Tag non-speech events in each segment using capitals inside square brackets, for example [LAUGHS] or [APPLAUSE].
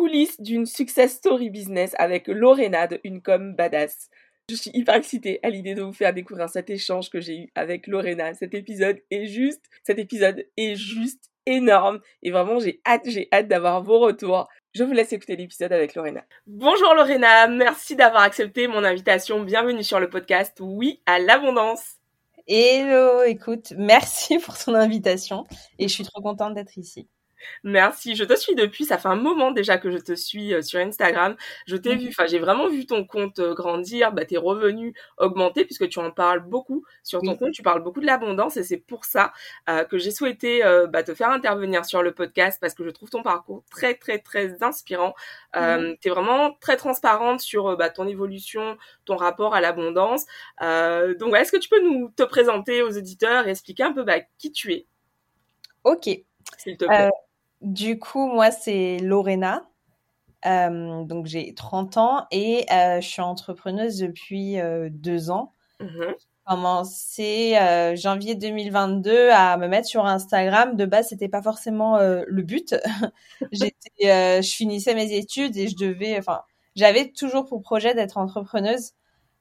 coulisses d'une success story business avec Lorena de Une Com Badass. Je suis hyper excitée à l'idée de vous faire découvrir cet échange que j'ai eu avec Lorena. Cet épisode est juste, cet épisode est juste énorme et vraiment j'ai hâte, j'ai hâte d'avoir vos retours. Je vous laisse écouter l'épisode avec Lorena. Bonjour Lorena, merci d'avoir accepté mon invitation. Bienvenue sur le podcast Oui à l'abondance. Hello, écoute, merci [LAUGHS] pour ton invitation et je suis trop contente d'être ici. Merci, je te suis depuis, ça fait un moment déjà que je te suis euh, sur Instagram. Je t'ai vu, enfin j'ai vraiment vu ton compte euh, grandir, bah, tes revenus augmenter puisque tu en parles beaucoup sur ton compte, tu parles beaucoup de l'abondance et c'est pour ça euh, que j'ai souhaité bah, te faire intervenir sur le podcast parce que je trouve ton parcours très très très inspirant. Tu es vraiment très transparente sur bah, ton évolution, ton rapport à l'abondance. donc est-ce que tu peux nous te présenter aux auditeurs et expliquer un peu bah, qui tu es? Ok. S'il te plaît. Du coup, moi, c'est Lorena. Euh, donc, j'ai 30 ans et euh, je suis entrepreneuse depuis euh, deux ans. Mmh j'ai commencé janvier 2022 à me mettre sur Instagram. De base, c'était pas forcément le but. [LAUGHS] J'étais, je finissais mes études et je devais, enfin, j'avais toujours pour projet d'être entrepreneuse.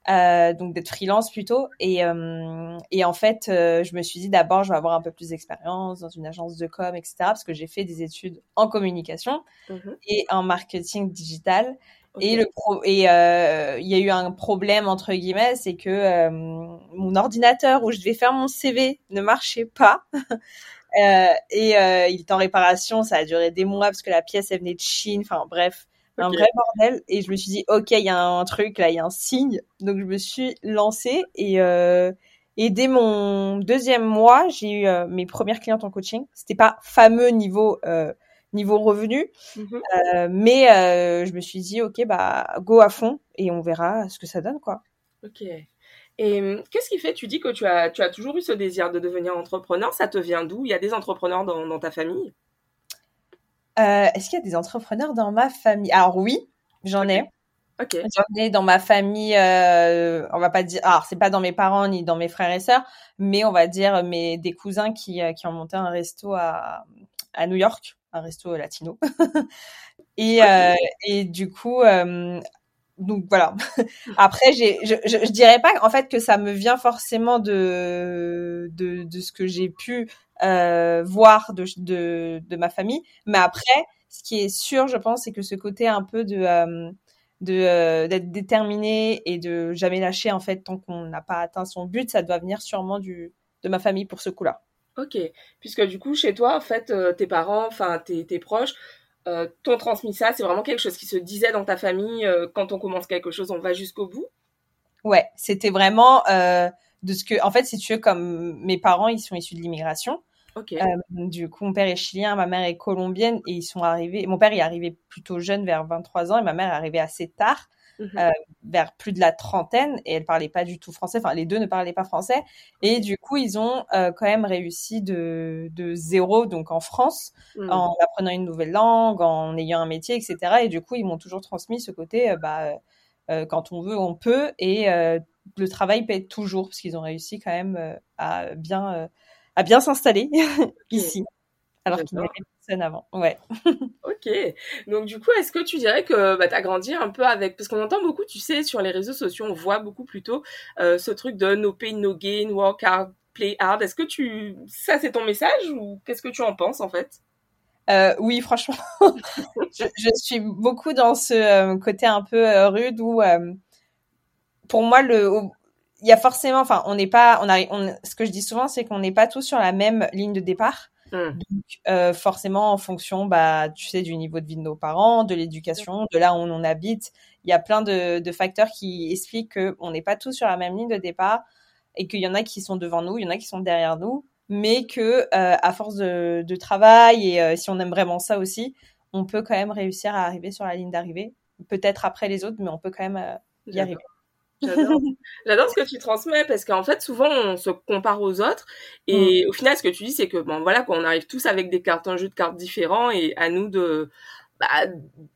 Euh, donc d'être freelance plutôt. Et, euh, et en fait, euh, je me suis dit d'abord, je vais avoir un peu plus d'expérience dans une agence de com, etc. Parce que j'ai fait des études en communication mhm. et en marketing digital. Et le pro et il y a eu un problème entre guillemets, c'est que mon ordinateur où je devais faire mon CV ne marchait pas. [LAUGHS] et il est en réparation, ça a duré des mois parce que la pièce elle venait de Chine. Enfin bref, un vrai bordel. Et je me suis dit, ok, il y a un truc là, il y a un signe. Donc je me suis lancée et euh, et dès mon deuxième mois, j'ai eu euh, mes premières clientes en coaching. C'était pas fameux niveau euh, niveau revenu, mhm. euh, mais je me suis dit, ok, bah go à fond et on verra ce que ça donne, quoi. Ok. Et hum, qu'est-ce qui fait Tu dis que tu as tu as toujours eu ce désir de devenir entrepreneur? Ça te vient d'où? Il y a des entrepreneurs dans, dans ta famille? Est-ce qu'il y a des entrepreneurs dans ma famille? Alors oui, j'en ai. J'en ai dans ma famille. Euh, on va pas dire. Alors c'est pas dans mes parents ni dans mes frères et sœurs, mais on va dire mes des cousins qui euh, qui ont monté un resto à à New York, un resto latino. [LAUGHS] et et du coup. donc voilà. [LAUGHS] Après, j'ai, je, je, je, dirais pas en fait que ça me vient forcément de de, de ce que j'ai pu euh, voir de, de, de, ma famille. Mais après, ce qui est sûr, je pense, c'est que ce côté un peu de euh, de euh, d'être déterminé et de jamais lâcher en fait tant qu'on n'a pas atteint son but, ça doit venir sûrement du de ma famille pour ce coup-là. Ok, puisque du coup chez toi, en fait, tes parents, enfin tes, tes proches, euh, t'ont transmis ça. C'est vraiment quelque chose qui se disait dans ta famille. quand on commence quelque chose, on va jusqu'au bout? Ouais, c'était vraiment de ce que, en fait, si tu veux, comme mes parents, ils sont issus de l'immigration. Euh, du coup, mon père est chilien, ma mère est colombienne et ils sont arrivés. Mon père est arrivé plutôt jeune, vers 23 ans, et ma mère est arrivée assez tard, mhm. euh, vers plus de la trentaine, et elle parlait pas du tout français. Enfin, les deux ne parlaient pas français, et du coup, ils ont euh, quand même réussi de, de zéro, donc en France, mhm. en apprenant une nouvelle langue, en ayant un métier, etc. Et du coup, ils m'ont toujours transmis ce côté, bah, quand on veut, on peut, et le travail paie toujours, parce qu'ils ont réussi quand même à bien à bien s'installer [LAUGHS] ici, alors qu'il n'y avait personne avant. Ouais. [LAUGHS] ok. Donc du coup, est-ce que tu dirais que bah, tu as grandi un peu avec... Parce qu'on entend beaucoup, tu sais, sur les réseaux sociaux, on voit beaucoup plutôt euh, ce truc de no pain, no gain, work hard, play hard. Est-ce que tu... Ça, c'est ton message ou qu'est-ce que tu en penses en fait? Euh, oui, franchement, [LAUGHS] je, je, suis beaucoup dans ce euh, côté un peu rude où, pour moi, le, il y a forcément, enfin, on n'est pas, on arrive, ce que je dis souvent, c'est qu'on n'est pas tous sur la même ligne de départ. Mmh. Donc, euh, forcément, en fonction, bah, tu sais, du niveau de vie de nos parents, de l'éducation, de là où on habite, il y a plein de, de facteurs qui expliquent qu'on n'est pas tous sur la même ligne de départ et qu'il y en a qui sont devant nous, il y en a qui sont derrière nous, mais que euh, à force de, de travail et euh, si on aime vraiment ça aussi, on peut quand même réussir à arriver sur la ligne d'arrivée. Peut-être après les autres, mais on peut quand même euh, y arriver. [LAUGHS] J'adore ce que tu transmets parce qu'en fait, souvent, on se compare aux autres et mm. au final, ce que tu dis, c'est que bon, voilà, qu'on arrive tous avec des cartes, un jeu de cartes différents et à nous de bah,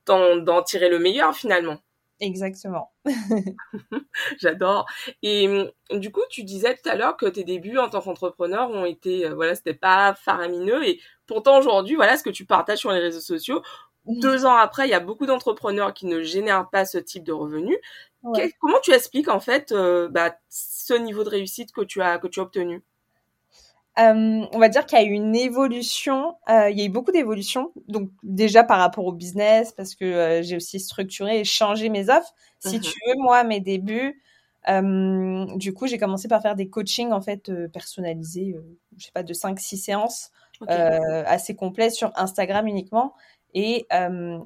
d'en tirer le meilleur finalement. Exactement. [LAUGHS] J'adore. Et mm, du coup, tu disais tout à l'heure que tes débuts en tant qu'entrepreneur ont été, euh, voilà, c'était pas faramineux. Et pourtant, aujourd'hui, voilà, ce que tu partages sur les réseaux sociaux, deux ans après, il y a beaucoup d'entrepreneurs qui ne génèrent pas ce type de revenus. comment tu expliques en fait euh, bah, ce niveau de réussite que tu as que tu as obtenu? Euh, on va dire qu'il y a eu une évolution, euh, il y a eu beaucoup d'évolutions. Donc déjà par rapport au business, parce que euh, j'ai aussi structuré et changé mes offres. Si mhm. tu veux, moi, à mes débuts, du coup, j'ai commencé par faire des coachings en fait personnalisés, je sais pas, de 5-6 séances assez complets sur Instagram uniquement. Et,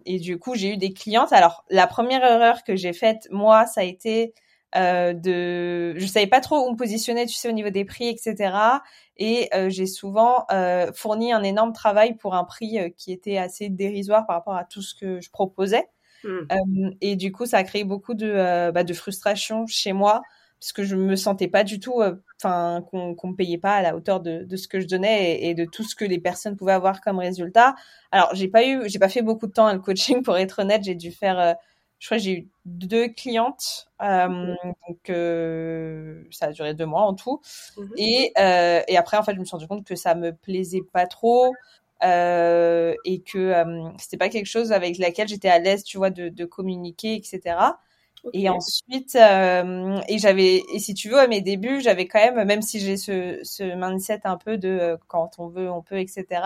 et du coup, j'ai eu des clientes. Alors, la première erreur que j'ai faite, moi, ça a été euh, de, je savais pas trop où me positionner, tu sais, au niveau des prix, etc. Et euh, j'ai souvent euh, fourni un énorme travail pour un prix euh, qui était assez dérisoire par rapport à tout ce que je proposais. Mmh. et du coup, ça a créé beaucoup de, bah, de frustration chez moi parce que je me sentais pas du tout, enfin, qu'on qu'on me payait pas à la hauteur de, de ce que je donnais et, et, de tout ce que les personnes pouvaient avoir comme résultat. Alors, j'ai pas eu, j'ai pas fait beaucoup de temps à le coaching pour être honnête. J'ai dû faire je crois que j'ai eu deux clientes, euh, donc euh, ça a duré deux mois en tout. Mhm. Et, euh, et après, en fait, je me suis rendu compte que ça me plaisait pas trop euh, et que euh, c'était pas quelque chose avec laquelle j'étais à l'aise, tu vois, de, de communiquer, etc. Et ensuite, euh, et j'avais, et si tu veux, à mes débuts, j'avais quand même, même si j'ai ce, ce mindset un peu de quand on veut, on peut, etc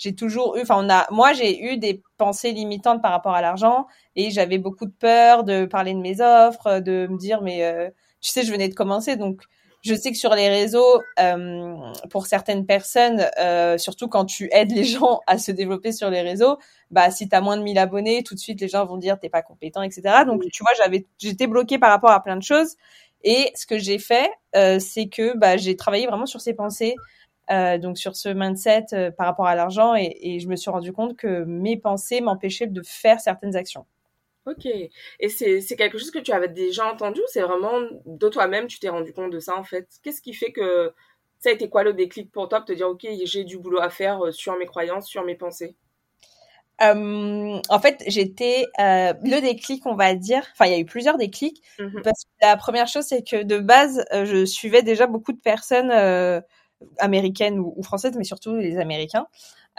j'ai toujours eu, enfin, on a, moi, j'ai eu des pensées limitantes par rapport à l'argent et j'avais beaucoup de peur de parler de mes offres, de me dire, mais euh, tu sais, je venais de commencer, donc je sais que sur les réseaux, euh, pour certaines personnes, euh, surtout quand tu aides les gens à se développer sur les réseaux, bah si tu as moins de 1000 abonnés, tout de suite les gens vont dire t'es pas compétent, etc. Donc tu vois, j'avais, j'étais bloquée par rapport à plein de choses. Et ce que j'ai fait, euh, c'est que bah, j'ai travaillé vraiment sur ces pensées, euh, donc sur ce mindset euh, par rapport à l'argent et, et, je me suis rendu compte que mes pensées m'empêchaient de faire certaines actions. Ok. Et c'est quelque chose que tu avais déjà entendu ou c'est vraiment de toi-même tu t'es rendu compte de ça en fait? Qu'est-ce qui fait que ça a été quoi le déclic pour toi de te dire ok j'ai du boulot à faire euh, sur mes croyances, sur mes pensées? Euh, en fait, j'étais euh, le déclic, on va dire. Enfin, il y a eu plusieurs déclics. Mmh parce que la première chose, c'est que de base, je suivais déjà beaucoup de personnes américaines ou, ou, françaises, mais surtout les Américains,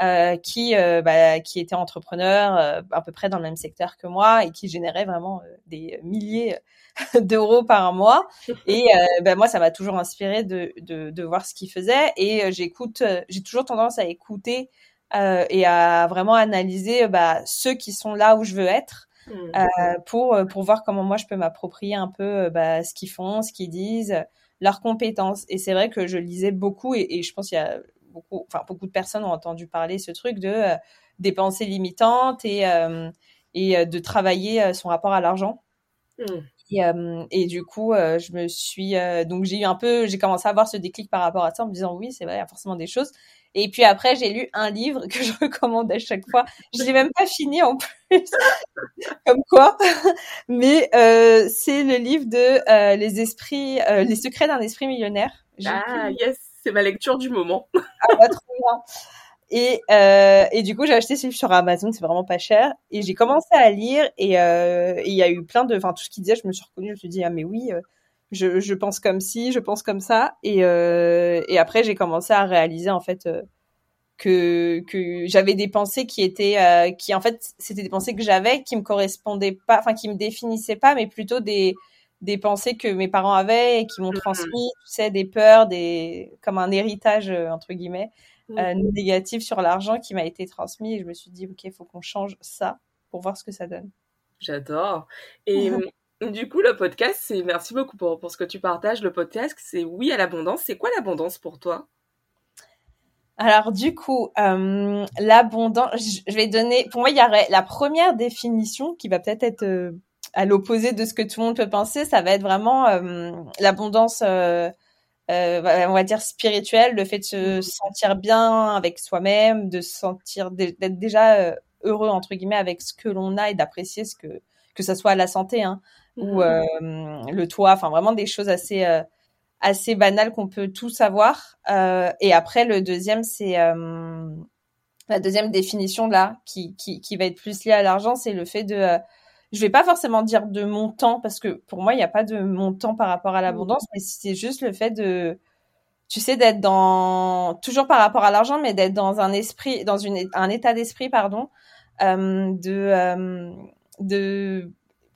euh, qui euh, bah, qui étaient entrepreneurs euh, à peu près dans le même secteur que moi et qui généraient vraiment euh, des milliers [LAUGHS] d'euros par mois. [LAUGHS] Et bah, moi, ça m'a toujours inspiré de, de, de, voir ce qu'ils faisaient. Et j'écoute, j'ai toujours tendance à écouter et à vraiment analyser bah, ceux qui sont là où je veux être. Mmh. Euh, pour pour voir comment moi je peux m'approprier un peu bah, ce qu'ils font, ce qu'ils disent, leurs compétences. Et c'est vrai que je lisais beaucoup et, et je pense qu'il y a beaucoup, enfin beaucoup de personnes ont entendu parler ce truc de euh, des pensées limitantes et euh, et euh, de travailler son rapport à l'argent. Mmh. Et, et, du coup, je me suis donc j'ai eu un peu, j'ai commencé à avoir ce déclic par rapport à ça en me disant oui, c'est vrai, il y a forcément des choses. Et puis après, j'ai lu un livre que je [LAUGHS] recommande à chaque fois. Je l'ai même pas fini en plus, [LAUGHS] comme quoi. Mais euh, c'est le livre de euh, les esprits, euh, les secrets d'un esprit millionnaire. Ah yes, c'est ma lecture du moment. [LAUGHS] ah bah, trop euh, et du coup, j'ai acheté ce livre sur Amazon, c'est vraiment pas cher. Et j'ai commencé à lire et il y a eu plein de, enfin tout ce qu'il disait, je me suis reconnue, je me suis dit ah mais oui, je, je pense comme si, je pense comme ça. Et, euh, après, j'ai commencé à réaliser en fait euh, que, j'avais des pensées qui étaient, euh, qui en fait, c'était des pensées que j'avais qui me correspondaient pas, enfin qui me définissaient pas, mais plutôt des des pensées que mes parents avaient et qui m'ont mmh. transmis, tu sais, des peurs, des comme un héritage euh, entre guillemets mmh. euh, négatif sur l'argent qui m'a été transmis. Et je me suis dit, ok, il faut qu'on change ça pour voir ce que ça donne. J'adore. Et [LAUGHS] Du coup, le podcast, c'est merci beaucoup pour, pour ce que tu partages. Le podcast, c'est oui à l'abondance. C'est quoi l'abondance pour toi? Alors du coup, euh, l'abondance, je vais donner, pour moi, il y aurait la première définition qui va peut-être être, euh, à l'opposé de ce que tout le monde peut penser, ça va être vraiment euh, l'abondance, euh, euh, on va dire spirituelle, le fait de se mmh. sentir bien avec soi-même, de se sentir d'être déjà heureux entre guillemets avec ce que l'on a et d'apprécier ce que que ça soit la santé, hein, ou euh, le toit, enfin vraiment des choses assez assez banales qu'on peut tout savoir. Et après le deuxième c'est la deuxième définition là qui, qui, qui va être plus liée à l'argent, c'est le fait de je vais pas forcément dire de montant parce que pour moi il n'y a pas de montant par rapport à l'abondance, mais c'est juste le fait de tu sais d'être dans toujours par rapport à l'argent mais d'être dans un esprit dans une un état d'esprit pardon de de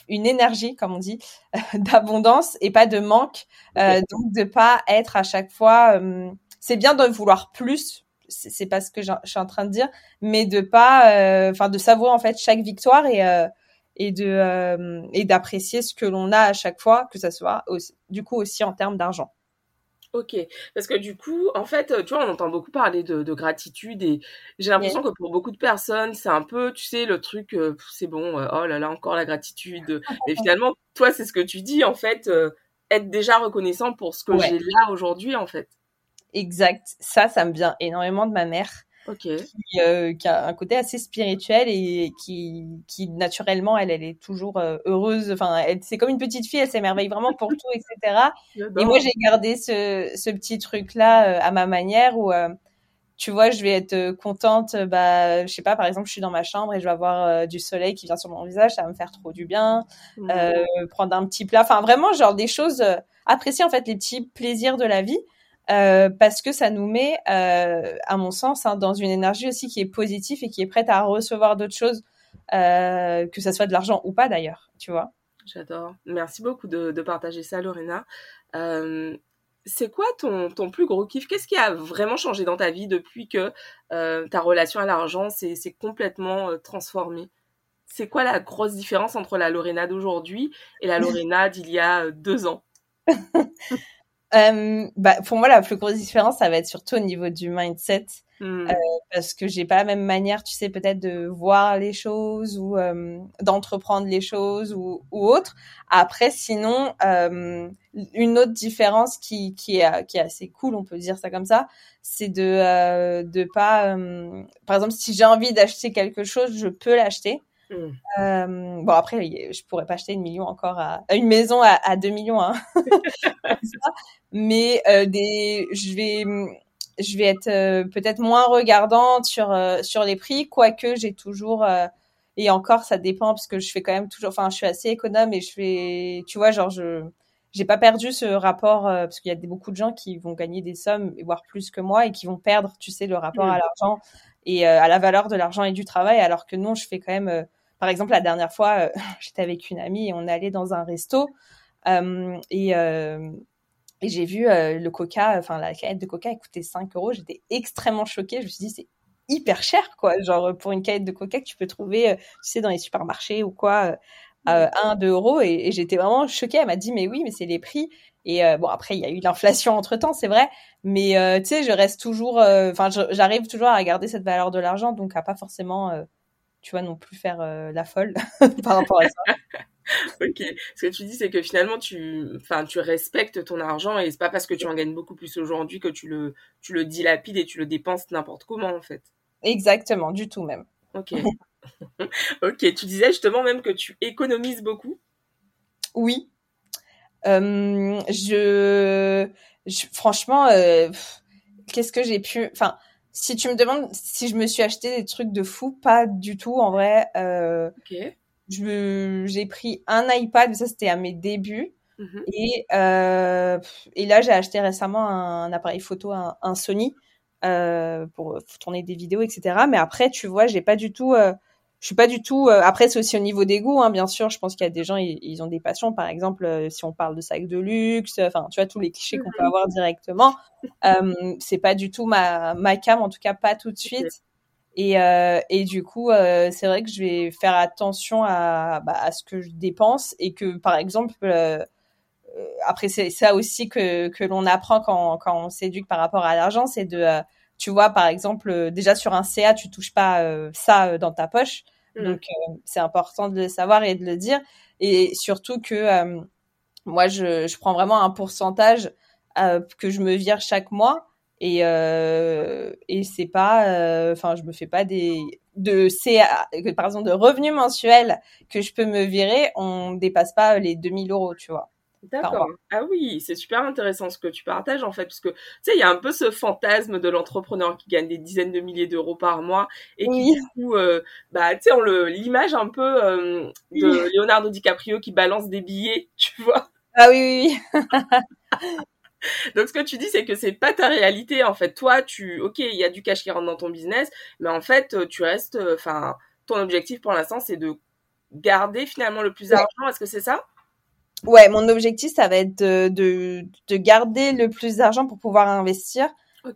une énergie, comme on dit, [LAUGHS] d'abondance et pas de manque. donc de pas être à chaque fois. c'est bien de vouloir plus. C'est pas ce que je suis en train de dire, mais de pas, enfin de savourer en fait chaque victoire et et de et d'apprécier ce que l'on a à chaque fois, que ça soit du coup aussi en termes d'argent. Ok, parce que du coup, en fait, tu vois, on entend beaucoup parler de, gratitude et j'ai l'impression que pour beaucoup de personnes, c'est un peu, tu sais, le truc, euh, c'est bon, euh, oh là là, encore la gratitude. Mais [LAUGHS] finalement, toi, c'est ce que tu dis, en fait, euh, être déjà reconnaissant pour ce que j'ai là aujourd'hui, en fait. Exact. Ça, ça me vient énormément de ma mère. Qui, euh, qui, a un côté assez spirituel et qui, qui naturellement, elle, elle est toujours euh, heureuse. Enfin, c'est comme une petite fille, elle s'émerveille vraiment pour tout, etc. Et moi, j'ai gardé ce, ce petit truc-là euh, à ma manière où, tu vois, je vais être contente. Bah, je sais pas, par exemple, je suis dans ma chambre et je vais avoir du soleil qui vient sur mon visage, ça va me faire trop du bien. Mmh. prendre un petit plat, enfin vraiment, genre des choses. apprécier en fait les petits plaisirs de la vie. Euh, parce que ça nous met, euh, à mon sens, hein, dans une énergie aussi qui est positive et qui est prête à recevoir d'autres choses, euh, que ça soit de l'argent ou pas d'ailleurs, tu vois. J'adore. Merci beaucoup de, de, partager ça, Lorena. C'est quoi ton, ton, plus gros kiff? Qu'est-ce qui a vraiment changé dans ta vie depuis que ta relation à l'argent s'est complètement transformée? C'est quoi la grosse différence entre la Lorena d'aujourd'hui et la [LAUGHS] Lorena d'il y a deux ans? [LAUGHS] euh, bah, pour moi, la plus grosse différence, ça va être surtout au niveau du mindset. Hmm. Euh, parce que j'ai pas la même manière, tu sais, peut-être de voir les choses ou euh, d'entreprendre les choses ou, ou autre. Après, sinon, euh, une autre différence qui, qui, est, qui est assez cool, on peut dire ça comme ça, c'est de euh, de pas, par exemple, si j'ai envie d'acheter quelque chose, je peux l'acheter. Hmm. Euh, bon après, je pourrais pas acheter une million encore à une maison à, à 2 millions, hein. [LAUGHS] mais euh, des, je vais je vais être euh, peut-être moins regardante sur euh, sur les prix, quoique j'ai toujours et encore ça dépend parce que je fais quand même toujours, enfin je suis assez économe et je fais, tu vois, genre je j'ai pas perdu ce rapport parce qu'il y a beaucoup de gens qui vont gagner des sommes voire plus que moi et qui vont perdre, tu sais, le rapport à hmm. l'argent et à la valeur de l'argent et du travail, alors que non, je fais quand même par exemple, la dernière fois, euh, [LAUGHS] j'étais avec une amie et on allait dans un resto euh, et, euh, et j'ai vu le coca, enfin la canette de coca, elle coûtait 5 euros. J'étais extrêmement choquée. Je me suis dit, c'est hyper cher, quoi. Genre, pour une canette de coca que tu peux trouver, tu sais, dans les supermarchés ou quoi, à 1, 2 euros. Et, j'étais vraiment choquée. Elle m'a dit, mais oui, mais c'est les prix. Et bon, après, il y a eu l'inflation entre temps, c'est vrai. Mais tu sais, je reste toujours, enfin, j'arrive toujours à regarder cette valeur de l'argent, donc à pas forcément tu vois, non plus faire euh, la folle [LAUGHS] par rapport à ça. [LAUGHS] ok. Ce que tu dis, c'est que finalement, tu, enfin, tu respectes ton argent et c'est pas parce que tu en gagnes beaucoup plus aujourd'hui que tu le, tu le dilapides et tu le dépenses n'importe comment, en fait. Exactement, du tout même. Ok. [LAUGHS] ok. Tu disais justement même que tu économises beaucoup? Oui. Euh, je, franchement, euh, qu'est-ce que j'ai pu, enfin, si tu me demandes si je me suis acheté des trucs de fou, pas du tout en vrai. Euh, j'ai pris un iPad, mais ça c'était à mes débuts. Mhm. Et, euh, et là, j'ai acheté récemment un, appareil photo, un, un Sony, euh, pour tourner des vidéos, etc. Mais après, tu vois, j'ai pas du tout euh, je suis pas du tout. Euh, après, c'est aussi au niveau des goûts, hein, bien sûr. Je pense qu'il y a des gens, ils, ont des passions. Par exemple, euh, si on parle de sacs de luxe, enfin, tu vois tous les clichés qu'on peut mhm. avoir directement. Euh, c'est pas du tout ma ma cam, en tout cas pas tout de suite. Et euh, et du coup, c'est vrai que je vais faire attention à bah, à ce que je dépense et que, par exemple. après, c'est ça aussi que, que l'on apprend quand, quand on s'éduque par rapport à l'argent, c'est de, tu vois, par exemple, déjà sur un CA, tu touches pas ça dans ta poche. Mm. Donc, euh, c'est important de le savoir et de le dire. Et surtout que euh, moi, je, je, prends vraiment un pourcentage euh, que je me vire chaque mois. Et, et c'est pas, enfin, je me fais pas des de CA, par exemple de revenus mensuels que je peux me virer, on dépasse pas les 2000 euros, tu vois. D'accord. Ah oui, c'est super intéressant ce que tu partages en fait, parce que tu sais, il y a un peu ce fantasme de l'entrepreneur qui gagne des dizaines de milliers d'euros par mois et qui du coup, euh, bah tu sais, on le l'image un peu euh, de Leonardo DiCaprio qui balance des billets, [LAUGHS] tu vois. Ah oui, oui. Donc ce que tu dis, c'est que c'est pas ta réalité en fait. Toi, tu, ok, il y a du cash qui rentre dans ton business, mais en fait, tu restes, enfin ton objectif pour l'instant, c'est de garder finalement le plus d'argent. Est-ce que c'est ça? Ouais, mon objectif, ça va être de, de, de garder le plus d'argent pour pouvoir investir.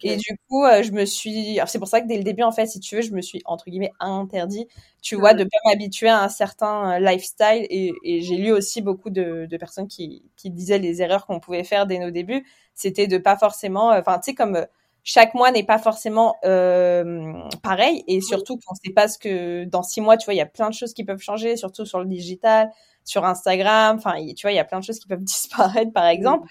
Et du coup, euh, je me suis. C'est pour ça que dès le début, en fait, si tu veux, je me suis entre guillemets interdit, tu vois, de pas m'habituer à un certain euh, lifestyle. Et, et j'ai lu aussi beaucoup de, de personnes qui, qui disaient les erreurs qu'on pouvait faire dès nos débuts, c'était de pas forcément. Euh, enfin, tu sais, comme chaque mois n'est pas forcément euh, pareil et surtout qu'on sait pas ce que dans six mois tu vois il y a plein de choses qui peuvent changer surtout sur le digital sur Instagram. Enfin tu vois il y a plein de choses qui peuvent [LAUGHS] disparaître par exemple.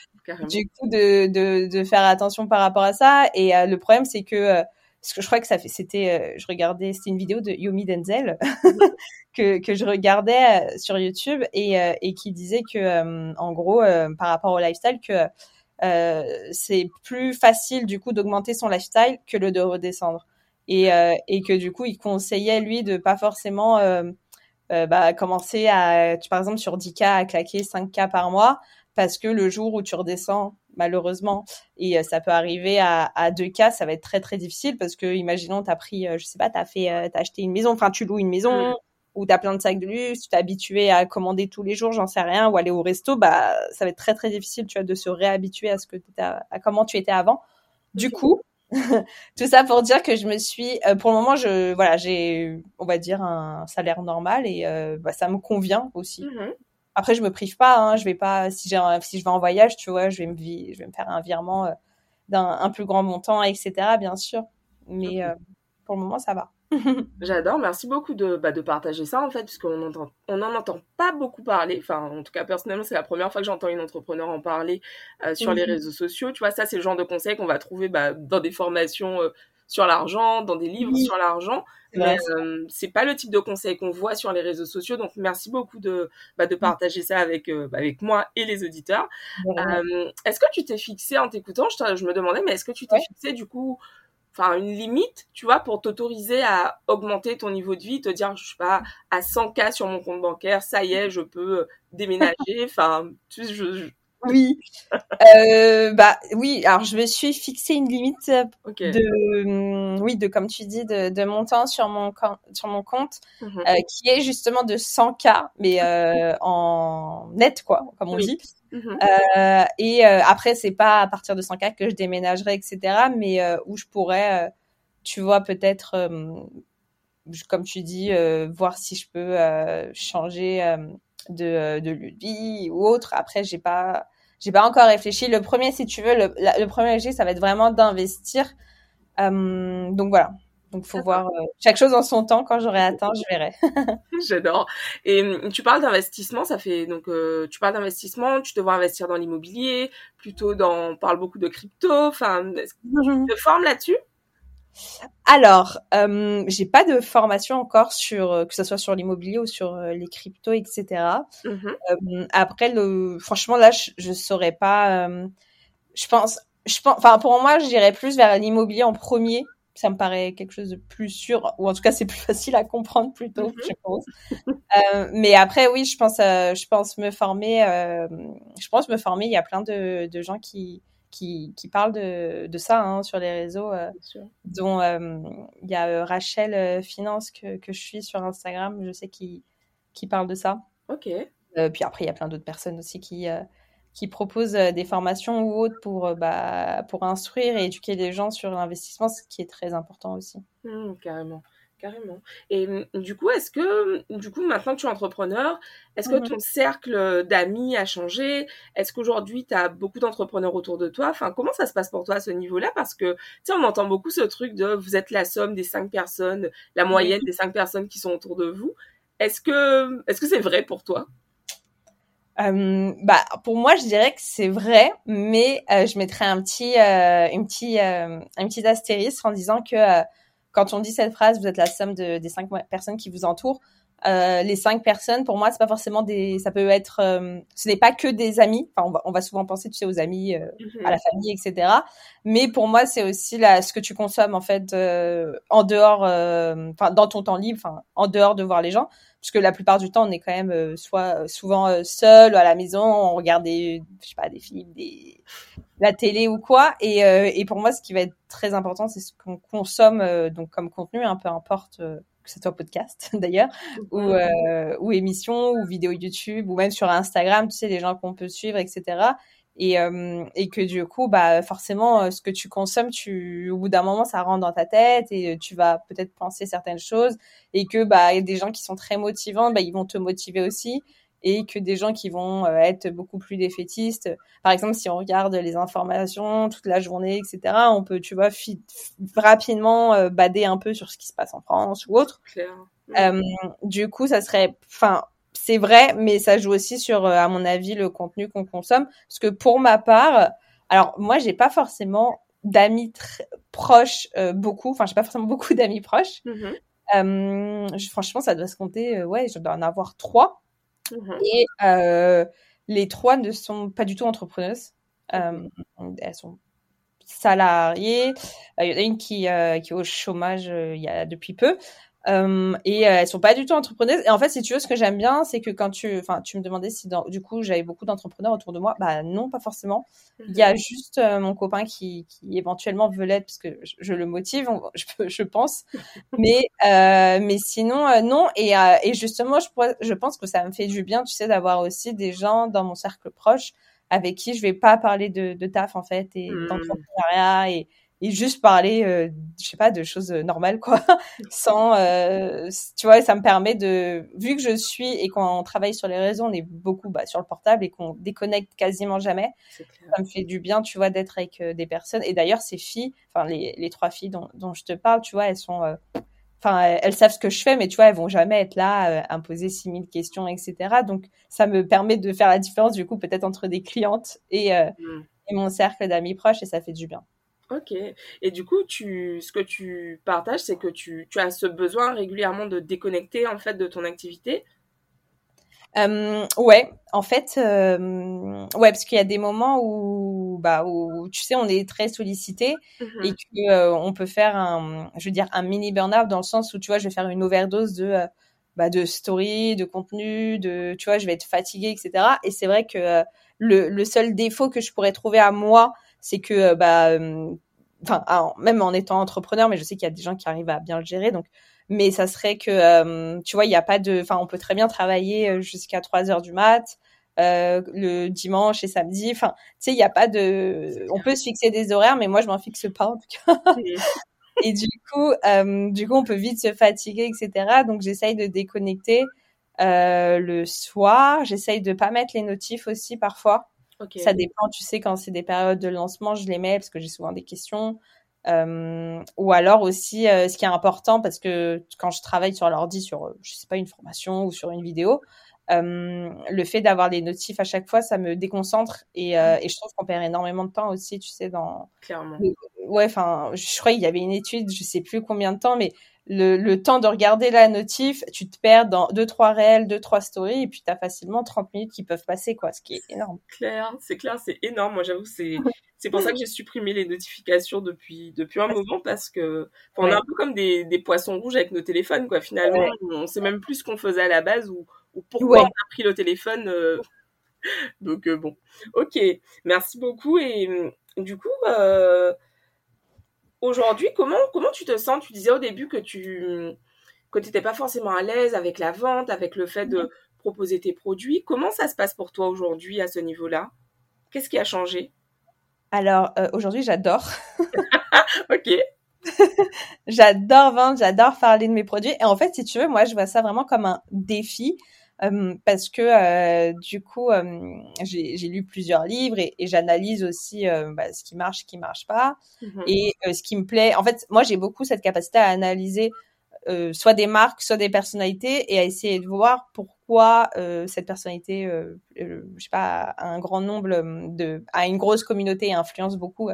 Du coup de, de, de faire attention par rapport à ça. Et euh, le problème c'est que euh, parce que je crois que ça fait c'était je regardais c'était une vidéo de Yomi Denzel [LAUGHS] que que je regardais sur YouTube et et qui disait que en gros par rapport au lifestyle que euh, c'est plus facile du coup d'augmenter son lifestyle que le de redescendre. Et, euh, et que du coup, il conseillait lui de pas forcément euh, bah, commencer à, tu, par exemple sur 10K à claquer 5K par mois parce que le jour où tu redescends malheureusement et ça peut arriver à, à 2K, ça va être très très difficile parce que imaginons tu as pris je sais pas, tu as fait as acheté une maison, enfin tu loues une maison, ou tu as plein de sacs de luxe, tu t'es habitué à commander tous les jours, j'en sais rien, ou aller au resto, bah ça va être très très difficile, tu vois, de se réhabituer à ce que à, à comment tu étais avant. Du coup, [LAUGHS] tout ça pour dire que je me suis, euh, pour le moment, je voilà, j'ai, on va dire un salaire normal et euh, bah, ça me convient aussi. Mm-hmm. Après, je me prive pas, hein, je vais pas, si j'ai, si je vais en voyage, tu vois, je vais me, je vais me faire un virement euh, d'un un plus grand montant, etc. Bien sûr, mais pour le moment, ça va. [LAUGHS] J'adore, merci beaucoup de, bah, de partager ça en fait, puisqu'on entend, on n'en entend pas beaucoup parler. Enfin, en tout cas, personnellement, c'est la première fois que j'entends une entrepreneur en parler euh, sur les réseaux sociaux. Tu vois, ça, c'est le genre de conseils qu'on va trouver bah, dans des formations euh, sur l'argent, dans des livres sur l'argent. Mais euh, c'est pas le type de conseils qu'on voit sur les réseaux sociaux. Donc, merci beaucoup de, bah, de partager ça avec, bah, avec moi et les auditeurs. est-ce que tu t'es fixé en t'écoutant je, je, me demandais, mais est-ce que tu t'es fixé du coup enfin une limite, tu vois, pour t'autoriser à augmenter ton niveau de vie, te dire, je sais pas, à 100K sur mon compte bancaire, ça y est, je peux euh, déménager, [LAUGHS] enfin, tu sais, je, Oui, [LAUGHS] euh, bah oui. Alors je me suis fixé une limite de, hum, oui, de comme tu dis, de, de montant sur mon sur mon compte, mmh euh, qui est justement de 100K, mais euh, en net quoi, comme on dit. Mhm. Euh, et euh, après, c'est pas à partir de 100K que je déménagerai, etc. Mais euh, où je pourrais, euh, tu vois, peut-être, comme tu dis, voir si je peux changer de, de vie ou autre. Après, j'ai pas, j'ai pas encore réfléchi. Le premier, si tu veux, le, le premier objet, ça va être vraiment d'investir. donc voilà. Donc, faut voir euh, chaque chose en son temps. Quand j'aurai atteint, je verrai. [LAUGHS] J'adore. Et hum, tu parles d'investissement, ça fait donc euh, tu parles d'investissement, tu te vois investir dans l'immobilier, plutôt dans, on parle beaucoup de crypto. Enfin, est-ce que tu te formes là-dessus? Alors, euh, j'ai pas de formation encore sur euh, que ce soit sur l'immobilier ou sur les cryptos, etc. Mmh après, le, franchement, là, je, je saurais pas. je pense, je pense, enfin, pour moi, j'irais plus vers l'immobilier en premier ça me paraît quelque chose de plus sûr, ou en tout cas c'est plus [LAUGHS] facile à comprendre plutôt, mm-hmm. je pense. euh, mais après oui, je pense, euh, je pense me former, euh, je pense me former. Il y a plein de, de gens qui qui, qui parlent de, de ça hein, sur les réseaux, dont il y a Rachel Finance que, que je suis sur Instagram, je sais qui qui parle de ça. Ok. puis après il y a plein d'autres personnes aussi qui qui proposent euh, des formations ou autres pour, euh, bah, pour instruire et éduquer les gens sur l'investissement, ce qui est très important aussi. Mmh, carrément. Carrément. Et mmh, du coup, est-ce que, du coup, maintenant que tu es entrepreneur, est-ce que mmh ton cercle d'amis a changé? Est-ce qu'aujourd'hui, tu as beaucoup d'entrepreneurs autour de toi? Enfin, comment ça se passe pour toi à ce niveau-là? Parce que, tu sais, on entend beaucoup ce truc de vous êtes la somme des cinq personnes, la moyenne des cinq personnes qui sont autour de vous. Est-ce que, est-ce que c'est vrai pour toi? Euh, bah, pour moi, je dirais que c'est vrai, mais euh, je mettrais un petit, euh, une petit, euh, un petit astérisque en disant que euh, quand on dit cette phrase, vous êtes la somme de, des cinq personnes qui vous entourent. Les cinq personnes, pour moi, c'est pas forcément des. Ça peut être. ce n'est pas que des amis. Enfin, on va, on va souvent penser, tu sais, aux amis, mhm. à la famille, etc. Mais pour moi, c'est aussi la, ce que tu consommes en fait en dehors, enfin, dans ton temps libre, enfin, en dehors de voir les gens parce que la plupart du temps on est quand même euh, soit euh, souvent euh, seul à la maison on regarde des je sais pas des films des la télé ou quoi et, et pour moi ce qui va être très important c'est ce qu'on consomme donc comme contenu un hein, peu importe que ce soit podcast [LAUGHS] d'ailleurs, ou, ou émission, ou vidéo YouTube, ou même sur Instagram, tu sais, les gens qu'on peut suivre, etc et, euh, et que du coup bah forcément euh, ce que tu consommes tu au bout d'un moment ça rentre dans ta tête et euh, tu vas peut-être penser certaines choses. Et que bah il y a des gens qui sont très motivants bah ils vont te motiver aussi et que des gens qui vont être beaucoup plus défaitistes par exemple si on regarde les informations toute la journée etc on peut tu vois rapidement bader un peu sur ce qui se passe en France ou autre euh, du coup ça serait enfin c'est vrai, mais ça joue aussi sur, euh, à mon avis, le contenu qu'on consomme. Parce que pour ma part, alors moi, j'ai pas forcément d'amis proches euh, beaucoup. Enfin, j'ai pas forcément beaucoup d'amis proches. Mm-hmm. Euh, franchement, ça doit se compter. ouais, je dois en avoir trois. Mm-hmm. Et les trois ne sont pas du tout entrepreneuses. elles sont salariées. Il y en a une qui, qui est au chômage il y a depuis peu. Euh, et euh, elles sont pas du tout entrepreneuses. Et en fait, si tu veux, ce que j'aime bien, c'est que quand tu, enfin, tu me demandais si dans, du coup j'avais beaucoup d'entrepreneurs autour de moi, bah non, pas forcément. Il y a mhm. juste euh, mon copain qui, qui éventuellement veut l'être parce que je, le motive, je, je pense. mais euh, mais sinon non. Et, et justement, je, je pense que ça me fait du bien, tu sais, d'avoir aussi des gens dans mon cercle proche avec qui je vais pas parler de, de taf en fait et mmh. d'entrepreneuriat et et juste parler euh, je sais pas de choses normales quoi. [LAUGHS] Sans euh, tu vois ça me permet de vu que je suis et qu'on travaille sur les réseaux on est beaucoup bah, sur le portable et qu'on déconnecte quasiment jamais. Ça me fait du bien tu vois d'être avec euh, des personnes. Et d'ailleurs ces filles enfin les, les trois filles dont, dont je te parle tu vois elles sont euh, enfin elles savent ce que je fais mais tu vois elles vont jamais être là à imposer 6000 questions etc donc ça me permet de faire la différence du coup peut-être entre des clientes et, mmh. et mon cercle d'amis proches et ça fait du bien Ok. Et du coup, tu, ce que tu partages, c'est que tu, tu, as ce besoin régulièrement de déconnecter en fait de ton activité? Euh, ouais, en fait, euh, ouais, parce qu'il y a des moments où, bah, où tu sais, on est très sollicité mmh et que euh, on peut faire un, je veux dire, un mini burn-out dans le sens où tu vois, je vais faire une overdose de, euh, bah, de story, de contenu, de, tu vois, je vais être fatiguée, etc. Et c'est vrai que euh, le, le seul défaut que je pourrais trouver à moi, c'est que euh, bah euh, même en étant entrepreneur mais je sais qu'il y a des gens qui arrivent à bien le gérer donc mais ça serait que euh, tu vois il n'y a pas de enfin on peut très bien travailler jusqu'à 3 heures du mat euh, le dimanche et samedi enfin tu sais il n'y a pas de on peut se fixer des horaires mais moi je m'en fixe pas en tout cas. [LAUGHS] Et du coup euh, du coup on peut vite se fatiguer etc donc j'essaye de déconnecter euh, le soir. J'essaye de pas mettre les notifs aussi parfois ça dépend, tu sais, quand c'est des périodes de lancement, je les mets parce que j'ai souvent des questions. Euh, ou alors aussi, euh, ce qui est important, parce que quand je travaille sur l'ordi, sur, je sais pas, une formation ou sur une vidéo, euh, le fait d'avoir des notifs à chaque fois, ça me déconcentre et, euh, et je trouve qu'on perd énormément de temps aussi, tu sais, dans. Clairement. Ouais, enfin, je crois qu'il y avait une étude, je sais plus combien de temps, mais le, le, temps de regarder la notif, tu te perds dans deux trois réels, deux trois stories, et puis tu as facilement 30 minutes qui peuvent passer, quoi, ce qui est énorme. Clair, c'est clair, c'est énorme. Moi, j'avoue, c'est c'est pour ça que j'ai supprimé les notifications depuis depuis un moment parce que on est un peu comme des, des poissons rouges avec nos téléphones, quoi. Finalement, on sait même plus ce qu'on faisait à la base ou, ou pourquoi on a pris le téléphone. Euh. [LAUGHS] Donc euh, bon, ok, merci beaucoup et du coup. Euh aujourd'hui, comment, comment tu te sens? Tu disais au début que tu que n'étais pas forcément à l'aise avec la vente, avec le fait de proposer tes produits. Comment ça se passe pour toi aujourd'hui à ce niveau-là? Qu'est-ce qui a changé? Alors, euh, aujourd'hui, j'adore. [LAUGHS] ok. [LAUGHS] j'adore vendre, j'adore parler de mes produits. Et en fait, si tu veux, moi, je vois ça vraiment comme un défi. Euh, parce que euh, du coup, euh, j'ai lu plusieurs livres et, et j'analyse aussi bah, ce qui marche, ce qui marche pas, mmh et ce qui me plaît. En fait, moi, j'ai beaucoup cette capacité à analyser soit des marques, soit des personnalités, et à essayer de voir pourquoi cette personnalité, je sais pas, a un grand nombre de, a une grosse communauté et influence beaucoup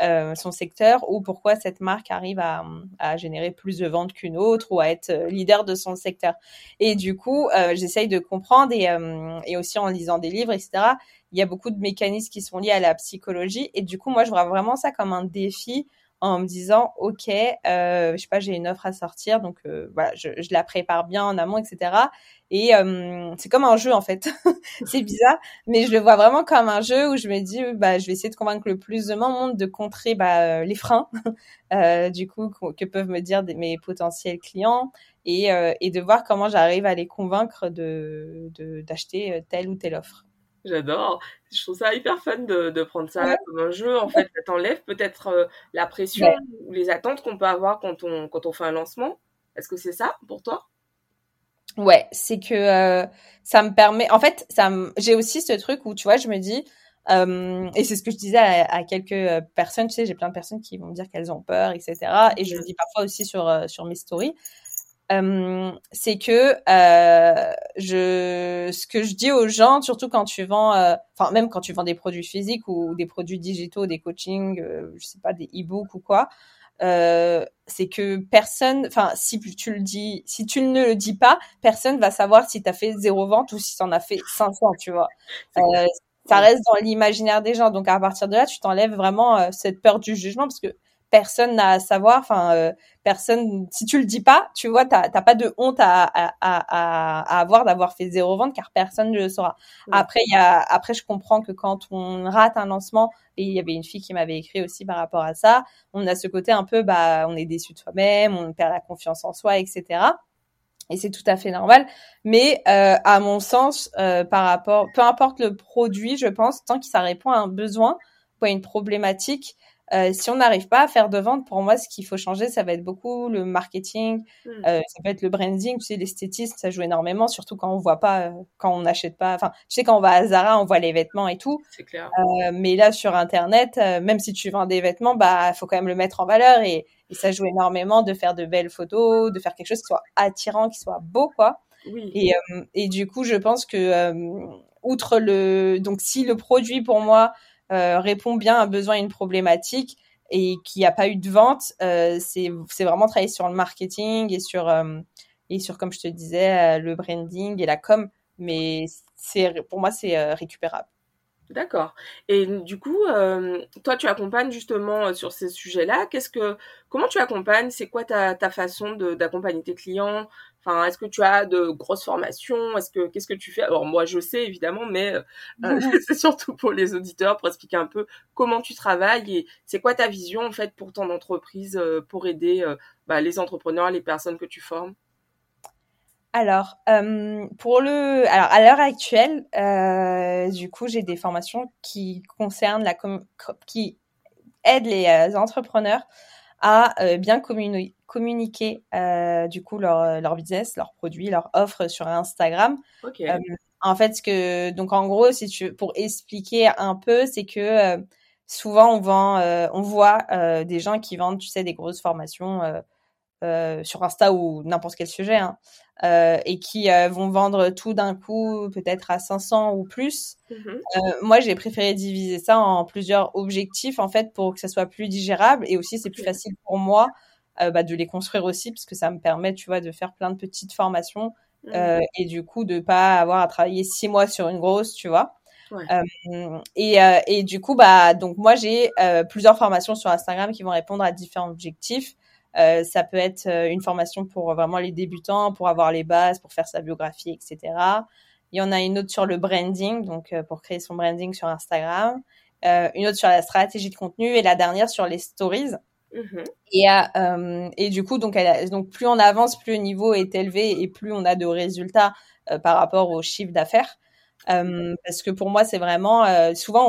euh, son secteur ou pourquoi cette marque arrive à, générer plus de ventes qu'une autre ou à être euh, leader de son secteur. Et du coup, euh, j'essaye de comprendre et, et aussi en lisant des livres, etc. Il y a beaucoup de mécanismes qui sont liés à la psychologie et du coup, moi, je vois vraiment ça comme un défi en me disant ok euh, je sais pas j'ai une offre à sortir donc euh, voilà je, la prépare bien en amont etc et euh, c'est comme un jeu en fait [LAUGHS] c'est bizarre mais je le vois vraiment comme un jeu où je me dis bah je vais essayer de convaincre le plus de monde de contrer bah, les freins [LAUGHS] euh, du coup que peuvent me dire mes potentiels clients et, et de voir comment j'arrive à les convaincre de d'acheter telle ou telle offre. J'adore. Je trouve ça hyper fun de, de prendre ça comme un jeu. En fait, ça t'enlève peut-être la pression ou les attentes qu'on peut avoir quand on, quand on fait un lancement. Est-ce que c'est ça pour toi? Ouais, c'est que euh, ça me permet. En fait, ça, j'ai aussi ce truc où tu vois, je me dis, euh, et c'est ce que je disais à, quelques euh, personnes. Tu sais, j'ai plein de personnes qui vont me dire qu'elles ont peur, etc. Et je le dis parfois aussi sur sur mes stories. C'est que je, ce que je dis aux gens, surtout quand tu vends, enfin même quand tu vends des produits physiques ou des produits digitaux, des coachings, je sais pas, des e-books ou quoi, euh, c'est que personne, enfin, si tu le dis, si tu ne le dis pas, personne va savoir si tu as fait zéro vente ou si tu en as fait 500, tu vois. [LAUGHS] Euh, ça reste dans l'imaginaire des gens. Donc, à partir de là, tu t'enlèves vraiment euh, cette peur du jugement parce que personne n'a à savoir. Enfin, euh, personne. Si tu le dis pas, tu vois, t'as pas de honte à, à, à, à avoir d'avoir fait zéro vente car personne ne le saura. Après, il y a, après, je comprends que quand on rate un lancement, et il y avait une fille qui m'avait écrit aussi par rapport à ça, on a ce côté un peu, bah, on est déçu de soi-même, on perd la confiance en soi, etc. Et c'est tout à fait normal. Mais euh, à mon sens, euh, par rapport, peu importe le produit, je pense, tant que ça répond à un besoin ou à une problématique, euh, si on n'arrive pas à faire de vente, pour moi, ce qu'il faut changer, ça va être beaucoup le marketing, hmm. euh, ça va être le branding, tu sais, l'esthétisme, ça joue énormément, surtout quand on voit pas, euh, quand on n'achète pas. Enfin, tu sais, quand on va à Zara, on voit les vêtements et tout. C'est clair. Euh, mais là, sur Internet, même si tu vends des vêtements, bah, faut quand même le mettre en valeur et, et, ça joue énormément de faire de belles photos, de faire quelque chose qui soit attirant, qui soit beau, quoi. Oui. Et, et du coup, je pense que outre le, donc si le produit pour moi répond bien à un besoin et une problématique et qu'il n'y a pas eu de vente, euh, c'est vraiment travailler sur le marketing et sur, euh, et sur comme je te disais, le branding et la com. Mais pour moi, c'est récupérable. D'accord. Et du coup, toi, tu accompagnes justement sur ces sujets-là. Qu'est-ce que, comment tu accompagnes? C'est quoi ta, ta façon d'accompagner tes clients? Enfin, est-ce que tu as de grosses formations? Est-ce que qu'est-ce que tu fais? Alors moi, je sais évidemment, mais euh, [LAUGHS] euh, [LAUGHS] c'est surtout pour les auditeurs pour expliquer un peu comment tu travailles et c'est quoi ta vision en fait pour ton entreprise euh, pour aider bah, les entrepreneurs, les personnes que tu formes? Alors, pour le, alors à l'heure actuelle, du coup, j'ai des formations qui concernent la qui aident les entrepreneurs à bien communiquer communiquer euh, du coup leur, leur business, leurs produits, leurs offres sur Instagram. Euh, en fait, ce que donc en gros, si tu pour expliquer un peu, c'est que euh, souvent on vend, euh, on voit euh, des gens qui vendent, tu sais, des grosses formations sur Insta ou n'importe quel sujet, hein, et qui vont vendre tout d'un coup, peut-être à 500 ou plus. Mm-hmm. moi, j'ai préféré diviser ça en plusieurs objectifs en fait pour que ça soit plus digérable et aussi c'est plus facile pour moi euh, bah, de les construire aussi, parce que ça me permet, tu vois, de faire plein de petites formations mmh. euh, et du coup de pas avoir à travailler six mois sur une grosse, tu vois. Euh, et, euh, et, du coup, bah, donc moi j'ai euh, plusieurs formations sur Instagram qui vont répondre à différents objectifs. ça peut être une formation pour vraiment les débutants, pour avoir les bases, pour faire sa biographie, etc. Il y en a une autre sur le branding, donc pour créer son branding sur Instagram. une autre sur la stratégie de contenu et la dernière sur les stories. Mmh et, euh, et du coup, donc, elle donc plus on avance, plus le niveau est élevé et plus on a de résultats euh, par rapport au chiffre d'affaires. Euh, parce que pour moi, c'est vraiment euh, souvent,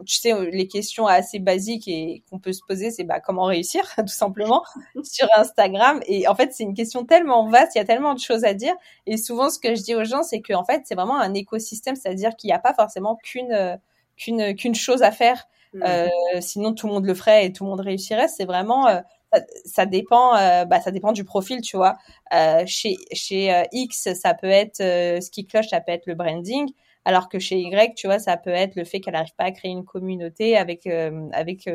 on, tu sais, les questions assez basiques et qu'on peut se poser, c'est bah comment réussir, [LAUGHS] tout simplement, [LAUGHS] sur Instagram. Et en fait, c'est une question tellement vaste, il y a tellement de choses à dire. Et souvent, ce que je dis aux gens, c'est qu'en fait, c'est vraiment un écosystème, c'est-à-dire qu'il n'y a pas forcément qu'une qu'une qu'une chose à faire. Mmh. Euh, sinon, tout le monde le ferait et tout le monde réussirait. C'est vraiment euh, ça, dépend euh, bah, ça dépend du profil tu vois. Euh, chez chez X ça peut être ce qui cloche ça peut être le branding. Alors que chez Y tu vois ça peut être le fait qu'elle n'arrive pas à créer une communauté avec avec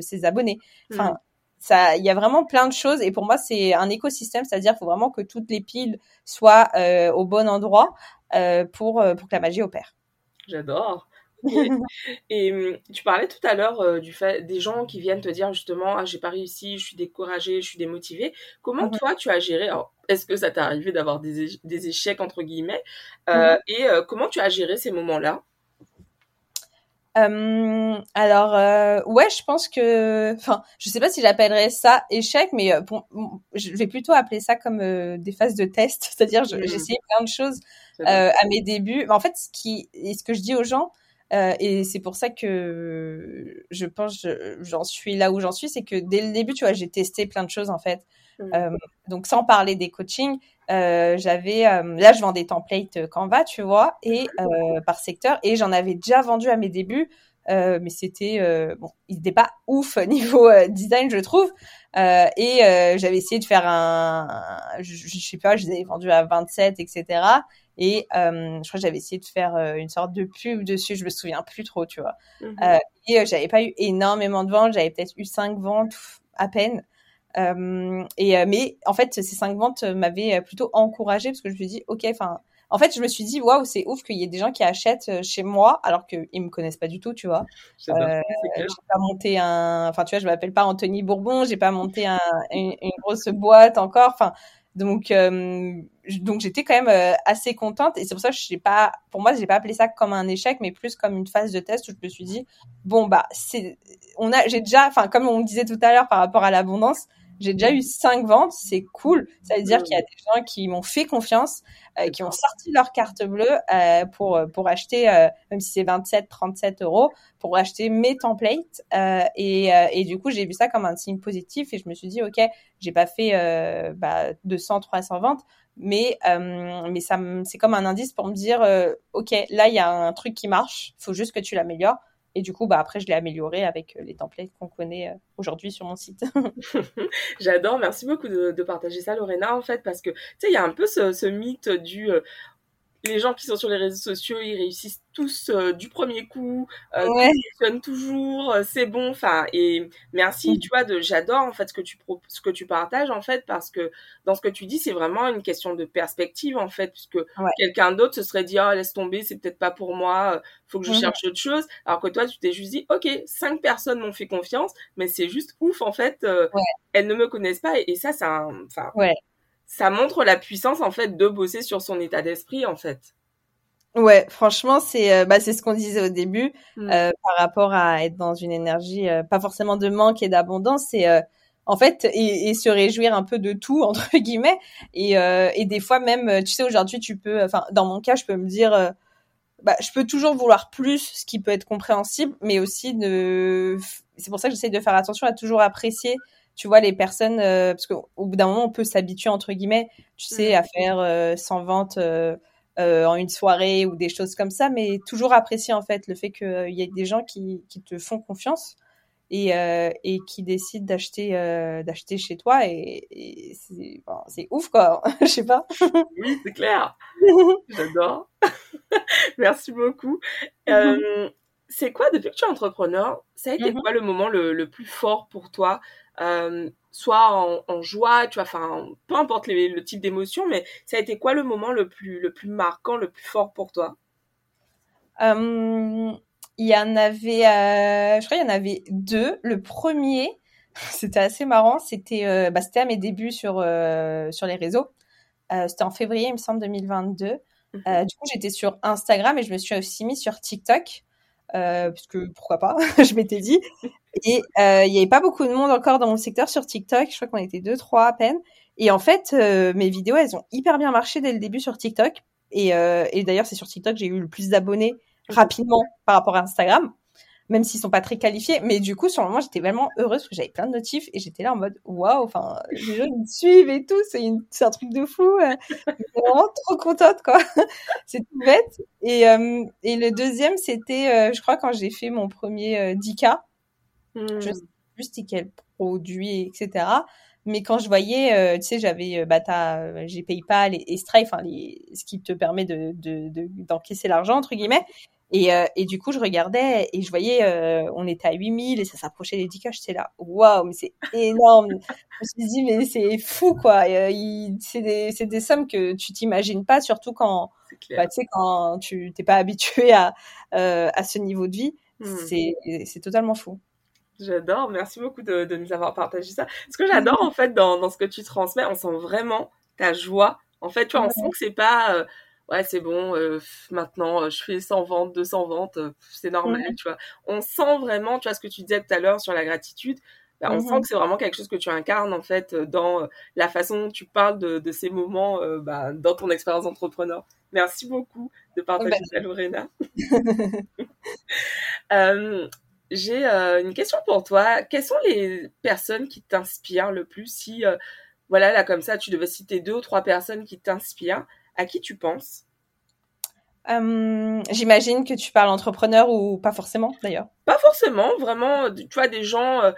ses abonnés. Enfin mmh. ça il y a vraiment plein de choses. Et pour moi c'est un écosystème. C'est-à-dire faut vraiment que toutes les piles soient au bon endroit pour pour que la magie opère. J'adore et [LAUGHS] hum, tu parlais tout à l'heure euh, du fait des gens qui viennent te dire justement ah j'ai pas réussi, je suis découragée, je suis démotivée. Comment mmh toi tu as géré est-ce que ça t'est arrivé d'avoir des, des, échecs entre guillemets euh, mmh et euh, comment tu as géré ces moments-là? Alors ouais, je pense que, enfin, je sais pas si j'appellerais ça échec, mais bon, je vais plutôt appeler ça comme des phases de test, [LAUGHS] c'est-à-dire j'ai essayé plein de choses à mes débuts. En fait, ce qui, et ce que je dis aux gens, et c'est pour ça que je pense j'en suis là où j'en suis, c'est que dès le début, tu vois, j'ai testé plein de choses en fait. donc sans parler des coachings, euh, j'avais euh, là je vends des templates Canva tu vois et euh, par secteur et j'en avais déjà vendu à mes débuts. Mais c'était bon il n'était pas ouf [LAUGHS] niveau design je trouve. Et j'avais essayé de faire un, je, je, sais pas je les avais vendus à 27 etc et je crois que j'avais essayé de faire une sorte de pub dessus je me souviens plus trop tu vois mmh et j'avais pas eu énormément de ventes j'avais peut-être eu cinq ventes à peine euh, et euh, mais en fait, ces cinq ventes m'avaient plutôt encouragée parce que je me suis dit, ok, enfin, en fait, je me suis dit, waouh, c'est ouf qu'il y ait des gens qui achètent chez moi alors qu'ils me connaissent pas du tout, tu vois. Euh, j'ai pas monté un, enfin, tu vois, je m'appelle pas Anthony Bourbon, j'ai pas monté un, une, une, grosse boîte encore, enfin. Donc, euh, donc j'étais quand même euh, assez contente. Et c'est pour ça que je pas, pour moi, j'ai pas appelé ça comme un échec, mais plus comme une phase de test où je me suis dit, bon bah, c'est, on a, j'ai déjà, enfin, comme on disait tout à l'heure par rapport à l'abondance, j'ai déjà eu cinq ventes, c'est cool. Ça veut dire qu'il y a des gens qui m'ont fait confiance, euh, qui ont sorti leur carte bleue euh, pour pour acheter, euh, même si c'est 27, 37 euros, pour acheter mes templates. Euh, et, euh, et du coup, j'ai vu ça comme un signe positif et je me suis dit, ok, j'ai pas fait bah, 200, 300 ventes, mais mais ça c'est comme un indice pour me dire, ok, là il y a un truc qui marche, il faut juste que tu l'améliores. Et du coup, bah, après, je l'ai amélioré avec euh, les templates qu'on connaît euh, aujourd'hui sur mon site. [LAUGHS] [LAUGHS] J'adore, merci beaucoup de, partager ça, Lorena, en fait, parce que, tu sais, il y a un peu ce, ce mythe du, euh, les gens qui sont sur les réseaux sociaux, ils réussissent tous euh, du premier coup, euh, ouais. fonctionnent toujours, euh, c'est bon. Enfin, et merci, mm. tu vois, de j'adore en fait ce que tu ce que tu partages en fait parce que dans ce que tu dis, c'est vraiment une question de perspective en fait, puisque ouais. quelqu'un d'autre se serait dit oh laisse tomber, c'est peut-être pas pour moi, faut que je mm. cherche autre chose. Alors que toi, tu t'es juste dit ok, cinq personnes m'ont fait confiance, mais c'est juste ouf en fait, ouais. elles ne me connaissent pas et, et ça, c'est enfin. Ça montre la puissance en fait de bosser sur son état d'esprit en fait. Ouais, franchement, c'est euh, bah, c'est ce qu'on disait au début mmh. euh, par rapport à être dans une énergie euh, pas forcément de manque et d'abondance, c'est euh, en fait et, et, se réjouir un peu de tout [LAUGHS] entre guillemets et euh, et des fois même tu sais aujourd'hui tu peux enfin dans mon cas je peux me dire bah, je peux toujours vouloir plus, ce qui peut être compréhensible, mais aussi de c'est pour ça que j'essaie de faire attention à toujours apprécier tu vois les personnes euh, parce qu'au bout d'un moment on peut s'habituer entre guillemets tu sais à faire euh, 100 ventes euh, euh, en une soirée ou des choses comme ça mais toujours apprécier en fait le fait qu'il euh, y ait des gens qui, qui te font confiance et, et qui décident d'acheter d'acheter chez toi et, et c'est bon, c'est ouf quoi. [LAUGHS] Je sais pas. [LAUGHS] Oui c'est clair. [LAUGHS] J'adore. Merci beaucoup c'est quoi depuis que tu es entrepreneur ça a été mm -hmm. quoi le moment le, le plus fort pour toi euh, soit en, en, joie, tu vois, enfin, peu importe les, le type d'émotion, mais ça a été quoi le moment le plus, le plus marquant, le plus fort pour toi? Euh, Il y en avait, euh, je crois, il y en avait deux. Le premier, [LAUGHS] c'était assez marrant, c'était, bah, à mes débuts sur sur les réseaux. C'était en février, il me semble, 2022. Mm -hmm. du coup, j'étais sur Instagram et je me suis aussi mis sur TikTok. Euh, puisque pourquoi pas, [LAUGHS] je m'étais dit. Et euh, il y avait pas beaucoup de monde encore dans mon secteur sur TikTok. Je crois qu'on était deux, trois à peine. Et en fait, euh, mes vidéos, elles ont hyper bien marché dès le début sur TikTok. Et, et d'ailleurs, c'est sur TikTok que j'ai eu le plus d'abonnés rapidement par rapport à Instagram, même s'ils sont pas très qualifiés. Mais du coup, sur le moment, j'étais vraiment heureuse parce que j'avais plein de notifs et j'étais là en mode waouh, enfin, les gens me suivent et tout, c'est un truc de fou. J'étais vraiment trop contente, quoi. [LAUGHS] c'est tout bête. Et, euh, et le deuxième, c'était, euh, je crois, quand j'ai fait mon premier euh, 10K. Mmh. Je sais plus c'était quel produit, etc. Mais quand je voyais, euh, tu sais, j'avais, bah, t'as, j'ai PayPal et, et Stripe, enfin, les, ce qui te permet de, de, de d'encaisser l'argent entre guillemets. Et, euh, et du coup, je regardais et je voyais, euh, on était à 8000 et ça s'approchait des 10K. J'étais là, waouh, mais c'est énorme. je me suis dit, mais c'est fou, quoi. Euh, c'est des, sommes que tu t'imagines pas, surtout quand, bah, quand tu t'es pas habitué à, à ce niveau de vie. Mmh. C'est, c'est totalement fou. J'adore, merci beaucoup de, de, nous avoir partagé ça. Ce que [LAUGHS] j'adore en fait dans, dans ce que tu transmets, on sent vraiment ta joie. En fait, tu vois, on sent que c'est pas, ouais, c'est bon, maintenant, je fais 100 ventes, 200 ventes, c'est normal, mmh. tu vois. On sent vraiment, tu vois, ce que tu disais tout à l'heure sur la gratitude, bah, on sent mmh que c'est vraiment quelque chose que tu incarnes en fait dans la façon dont tu parles de, ces moments bah, dans ton expérience d'entrepreneur. Merci beaucoup de partager bah, ça, Lorena. [LAUGHS] [LAUGHS] J'ai une question pour toi. Quelles sont les personnes qui t'inspirent le plus Si, voilà, là comme ça, tu devais citer deux ou trois personnes qui t'inspirent, à qui tu penses? J'imagine que tu parles entrepreneur ou pas forcément d'ailleurs. Pas forcément, vraiment, tu vois, des gens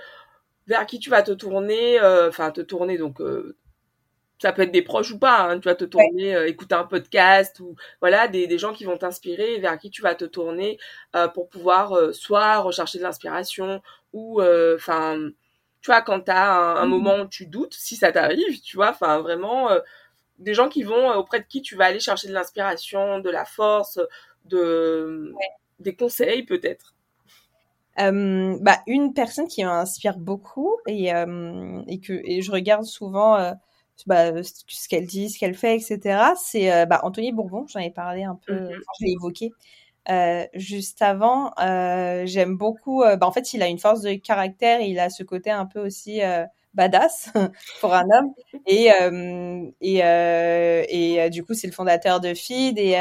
vers qui tu vas te tourner, euh, enfin te tourner donc euh, ça peut être des proches ou pas, hein, tu vas te tourner, euh, écouter un podcast ou voilà des, des gens qui vont t'inspirer, vers qui tu vas te tourner pour pouvoir soit rechercher de l'inspiration ou enfin tu vois quand tu as un, mmh. moment où tu doutes, si ça t'arrive, tu vois, enfin vraiment des gens qui vont auprès de qui tu vas aller chercher de l'inspiration, de la force, de des conseils peut-être. Euh, bah, une personne qui m'inspire beaucoup et, euh, et que et je regarde souvent euh, bah, ce qu'elle dit, ce qu'elle fait, etc. C'est bah, Anthony Bourbon. J'en ai parlé un peu, mmh je l'ai évoqué juste avant. J'aime beaucoup. bah, en fait, il a une force de caractère. Et il a ce côté un peu aussi badass [LAUGHS] pour un homme. Et et et du coup, c'est le fondateur de Feed et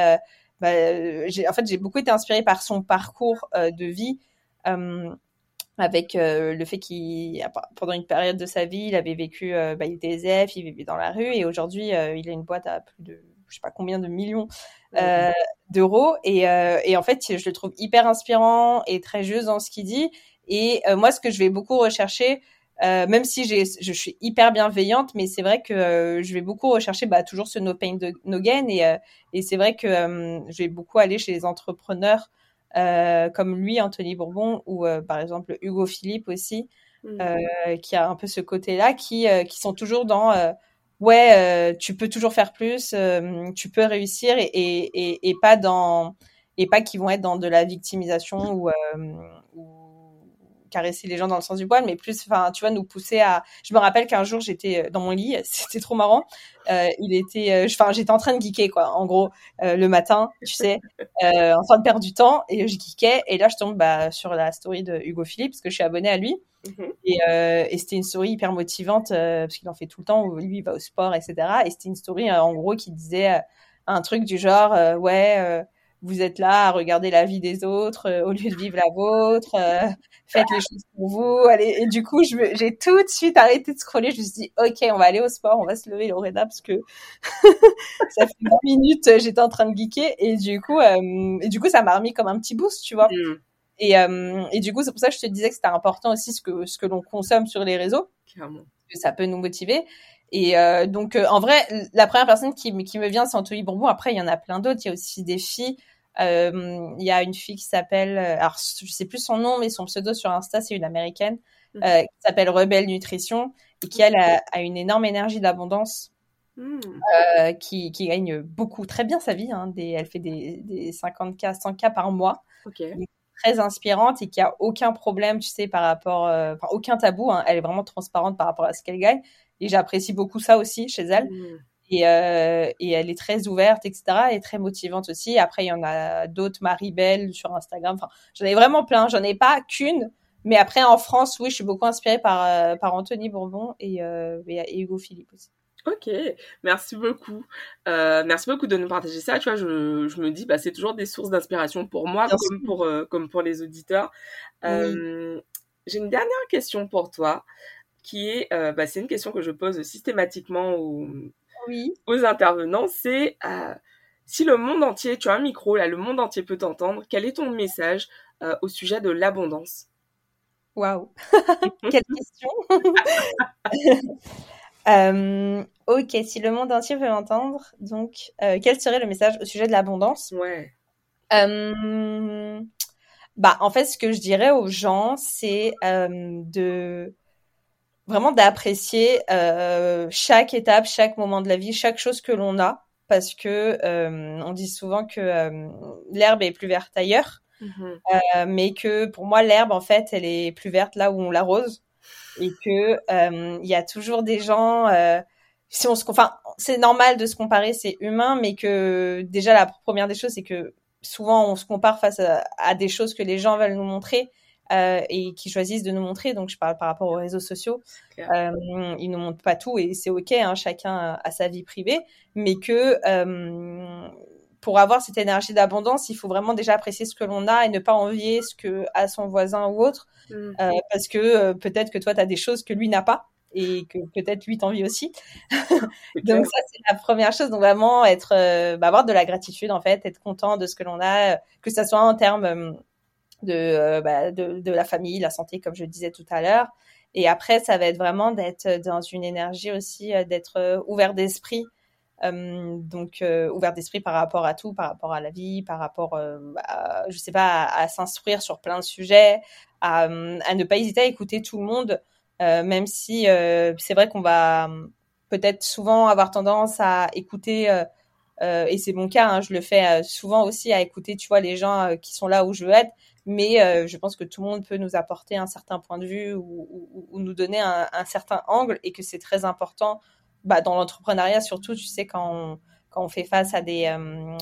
bah, en fait, j'ai beaucoup été inspirée par son parcours de vie euh, avec euh, le fait qu'il, pendant une période de sa vie, il avait vécu, euh, bah, il était il vivait dans la rue, et aujourd'hui, il a une boîte à plus de, je sais pas combien de millions d'euros, et, et, en fait, je le trouve hyper inspirant et très juste dans ce qu'il dit. Et moi, ce que je vais beaucoup rechercher, même si j'ai, je suis hyper bienveillante, mais c'est vrai que je vais beaucoup rechercher bah, toujours ce no pain, no gain. Et, et c'est vrai que je vais beaucoup aller chez les entrepreneurs euh, comme lui, Anthony Bourbon, ou euh, par exemple Hugo Philippe aussi, mmh. euh, qui a un peu ce côté-là, qui, qui sont toujours dans ouais, tu peux toujours faire plus, tu peux réussir, et, et, et, pas dans et pas qui vont être dans de la victimisation ou, ou caresser les gens dans le sens du poil, mais plus, enfin, tu vois, nous pousser à. Je me rappelle qu'un jour j'étais euh, dans mon lit, [LAUGHS] c'était trop marrant. Euh, il était, euh, enfin, j'étais en train de geeker quoi. En gros, le matin, tu sais, [LAUGHS] en train de perdre du temps et je geekais et là je tombe bah, sur la story de Hugo Philippe parce que je suis abonnée à lui. Mhm. Et, et c'était une story hyper motivante parce qu'il en fait tout le temps. Où lui, il va au sport, etc. Et c'était une story en gros qui disait un truc du genre, ouais vous êtes là à regarder la vie des autres euh, au lieu de vivre la vôtre. Euh, faites les choses pour vous. Allez. Et du coup, j'ai tout de suite arrêté de scroller. Je me suis dit, ok, on va aller au sport, on va se lever, Lorena, parce que [LAUGHS] ça fait 20 minutes, j'étais en train de geeker. Et du coup, euh, et du coup, ça m'a remis comme un petit boost, tu vois. Mm. Et, et du coup, c'est pour ça que je te disais que c'était important aussi ce que, ce que l'on consomme sur les réseaux. Clairement. Que ça peut nous motiver. Et donc, en vrai, la première personne qui, qui me vient, c'est Anthony Bourbon. Après, il y en a plein d'autres. Il y a aussi des filles. Euh, il y a une fille qui s'appelle, euh, alors je sais plus son nom, mais son pseudo sur Insta, c'est une américaine, mhm. euh, qui s'appelle Rebelle Nutrition et qui, elle, a, une énorme énergie d'abondance. Hmm. qui, qui, gagne beaucoup, très bien sa vie. Hein, des, elle fait des, des 50K, 100K par mois. très inspirante et qui a aucun problème, tu sais, par rapport, enfin, aucun tabou. Hein, elle est vraiment transparente par rapport à ce qu'elle gagne. Et j'apprécie beaucoup ça aussi chez elle. Hmm. Et, euh, et, elle est très ouverte, etc. Et très motivante aussi. Après, il y en a d'autres, Marie Belle sur Instagram. Enfin, j'en ai vraiment plein. J'en ai pas qu'une. Mais après, en France, oui, je suis beaucoup inspirée par, euh, par Anthony Bourbon et, euh, et, Hugo Philippe aussi. Ok, merci beaucoup. Euh, merci beaucoup de nous partager ça. Tu vois, je, je me dis, bah, c'est toujours des sources d'inspiration pour moi comme pour, euh, comme pour les auditeurs. Euh, J'ai une dernière question pour toi qui est, bah, c'est une question que je pose systématiquement aux, aux intervenants, c'est euh, si le monde entier, tu as un micro là, le monde entier peut t'entendre, quel est ton message euh, au sujet de l'abondance? Waouh. [LAUGHS] Quelle question. [LAUGHS] Euh, Ok, si le monde entier veut m'entendre, donc quel serait le message au sujet de l'abondance? Ouais. bah, en fait, ce que je dirais aux gens, c'est de vraiment d'apprécier euh, chaque étape, chaque moment de la vie, chaque chose que l'on a, parce que euh, on dit souvent que euh, l'herbe est plus verte ailleurs, euh, mais que pour moi l'herbe en fait elle est plus verte là où on l'arrose, et que euh, il y a toujours des gens si on se, enfin, c'est normal de se comparer, c'est humain, mais que déjà la première des choses, c'est que souvent on se compare face à, des choses que les gens veulent nous montrer euh, et qui choisissent de nous montrer. Donc je parle par rapport aux réseaux sociaux, euh, ils nous montrent pas tout et c'est ok, hein, chacun a sa vie privée, mais que euh, pour avoir cette énergie d'abondance, il faut vraiment déjà apprécier ce que l'on a et ne pas envier ce que a son voisin ou autre, mmh. euh, parce que peut-être que toi tu as des choses que lui n'a pas et que peut-être lui t'envie aussi. Donc ça c'est la première chose. Donc vraiment être, euh, bah, avoir de la gratitude en fait, être content de ce que l'on a, que ça soit en termes de, euh, bah, de, de la famille, la santé comme je disais tout à l'heure. Et après ça va être vraiment d'être dans une énergie aussi, d'être ouvert d'esprit. donc ouvert d'esprit par rapport à tout, par rapport à la vie, par rapport, à, je sais pas, à, s'instruire sur plein de sujets, à, ne pas hésiter à écouter tout le monde. Euh, même si euh, c'est vrai qu'on va peut-être souvent avoir tendance à écouter euh, et c'est mon cas, hein, je le fais souvent aussi à écouter, tu vois, les gens qui sont là où je veux être. Mais je pense que tout le monde peut nous apporter un certain point de vue ou, ou, nous donner un, un, certain angle et que c'est très important bah, dans l'entrepreneuriat, surtout, tu sais, quand on, quand on fait face à des,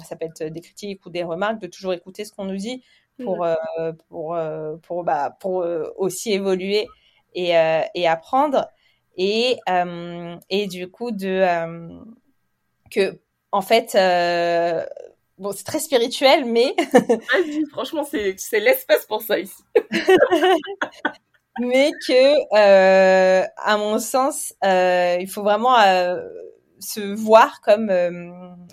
ça peut être des critiques ou des remarques, de toujours écouter ce qu'on nous dit pour, mmh. pour, pour, bah, pour aussi évoluer et, euh, et apprendre. Et, euh, et du coup, de euh, que, en fait, bon, c'est très spirituel, mais. [LAUGHS] franchement, c'est, c'est l'espace pour ça ici. [LAUGHS] mais que, euh, à mon sens, euh, il faut vraiment euh, se voir comme,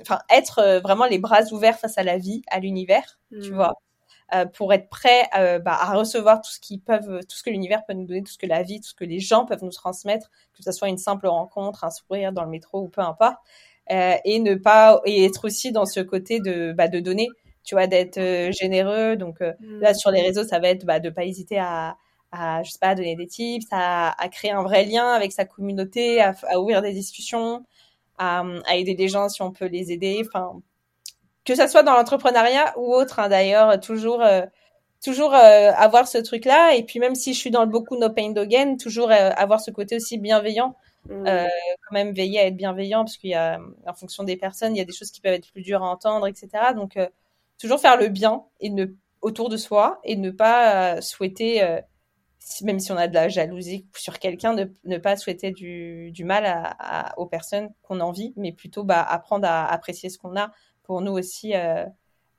enfin, être vraiment les bras ouverts face à la vie, à l'univers, tu mmh. vois. Euh, pour être prêt euh, bah, à recevoir tout ce qu'ils peuvent, tout ce que l'univers peut nous donner, tout ce que la vie, tout ce que les gens peuvent nous transmettre, que ce soit une simple rencontre, un sourire dans le métro ou peu importe, euh, et ne pas et être aussi dans ce côté de bah, de donner, tu vois, d'être généreux. Donc là sur les réseaux, ça va être bah, de pas hésiter à à je sais pas donner des tips, à, à créer un vrai lien avec sa communauté, à, à ouvrir des discussions, à, à, aider des gens si on peut les aider. Enfin, que ça soit dans l'entrepreneuriat ou autre hein, d'ailleurs toujours euh, toujours euh, avoir ce truc là et puis même si je suis dans le beaucoup no pain no gain toujours euh, avoir ce côté aussi bienveillant mmh. quand même veiller à être bienveillant parce qu'il y a en fonction des personnes il y a des choses qui peuvent être plus dures à entendre etc donc toujours faire le bien et ne autour de soi et ne pas souhaiter même si on a de la jalousie sur quelqu'un, ne, ne pas souhaiter du, du mal à, aux personnes qu'on envie, mais plutôt bah, apprendre à apprécier ce qu'on a, pour nous aussi euh,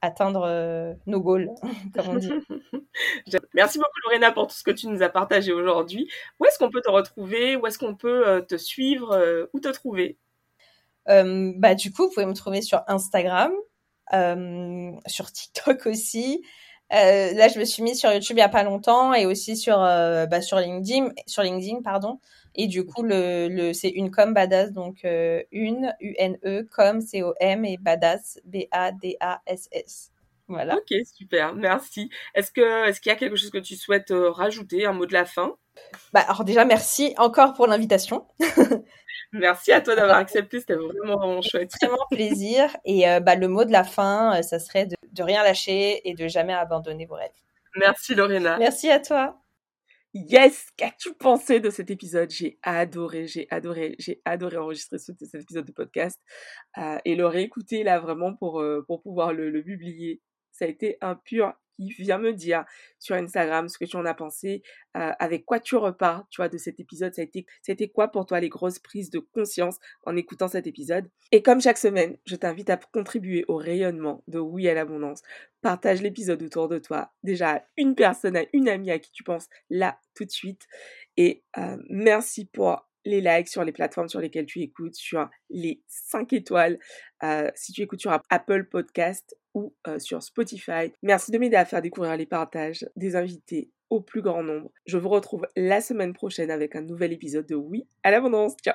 atteindre euh, nos goals, [LAUGHS] comme on dit. [LAUGHS] Merci beaucoup Lorena pour tout ce que tu nous as partagé aujourd'hui. Où est-ce qu'on peut te retrouver? Où est-ce qu'on peut euh, te suivre Où te trouver? Bah, Du coup, vous pouvez me trouver sur Instagram, sur TikTok aussi. là, je me suis mise sur YouTube il y a pas longtemps et aussi sur bah, sur LinkedIn, sur LinkedIn pardon. Et du coup, le, le c'est une com badass, donc euh, une, U-N-E, com, C-O-M, et badass, B-A-D-A-S-S. Voilà. Ok, super, merci. Est-ce que est-ce qu'il y a quelque chose que tu souhaites euh, rajouter, un mot de la fin? Bah alors déjà merci encore pour l'invitation. [LAUGHS] merci à toi d'avoir [LAUGHS] accepté, c'était vraiment, vraiment chouette. Vraiment plaisir. Et euh, bah le mot de la fin, ça serait de, de rien lâcher et de jamais abandonner vos rêves. Merci Lorena. Merci à toi. Yes, qu'as-tu pensé de cet épisode? J'ai adoré, j'ai adoré, j'ai adoré enregistrer ce, cet épisode de podcast euh, et le réécouter là vraiment pour, euh, pour pouvoir le, le publier. Ça a été un pur qui vient me dire sur Instagram ce que tu en as pensé, euh, avec quoi tu repars, tu vois, de cet épisode. Ça a été, c'était quoi pour toi les grosses prises de conscience en écoutant cet épisode? Et comme chaque semaine, je t'invite à contribuer au rayonnement de Oui à l'abondance. Partage l'épisode autour de toi, déjà à une personne, à une amie à qui tu penses là tout de suite. Et euh, merci pour les likes sur les plateformes sur lesquelles tu écoutes, sur les 5 étoiles, euh, si tu écoutes sur Apple Podcast ou euh, sur Spotify. Merci de m'aider à faire découvrir les partages des invités au plus grand nombre. Je vous retrouve la semaine prochaine avec un nouvel épisode de Oui à l'abondance. Ciao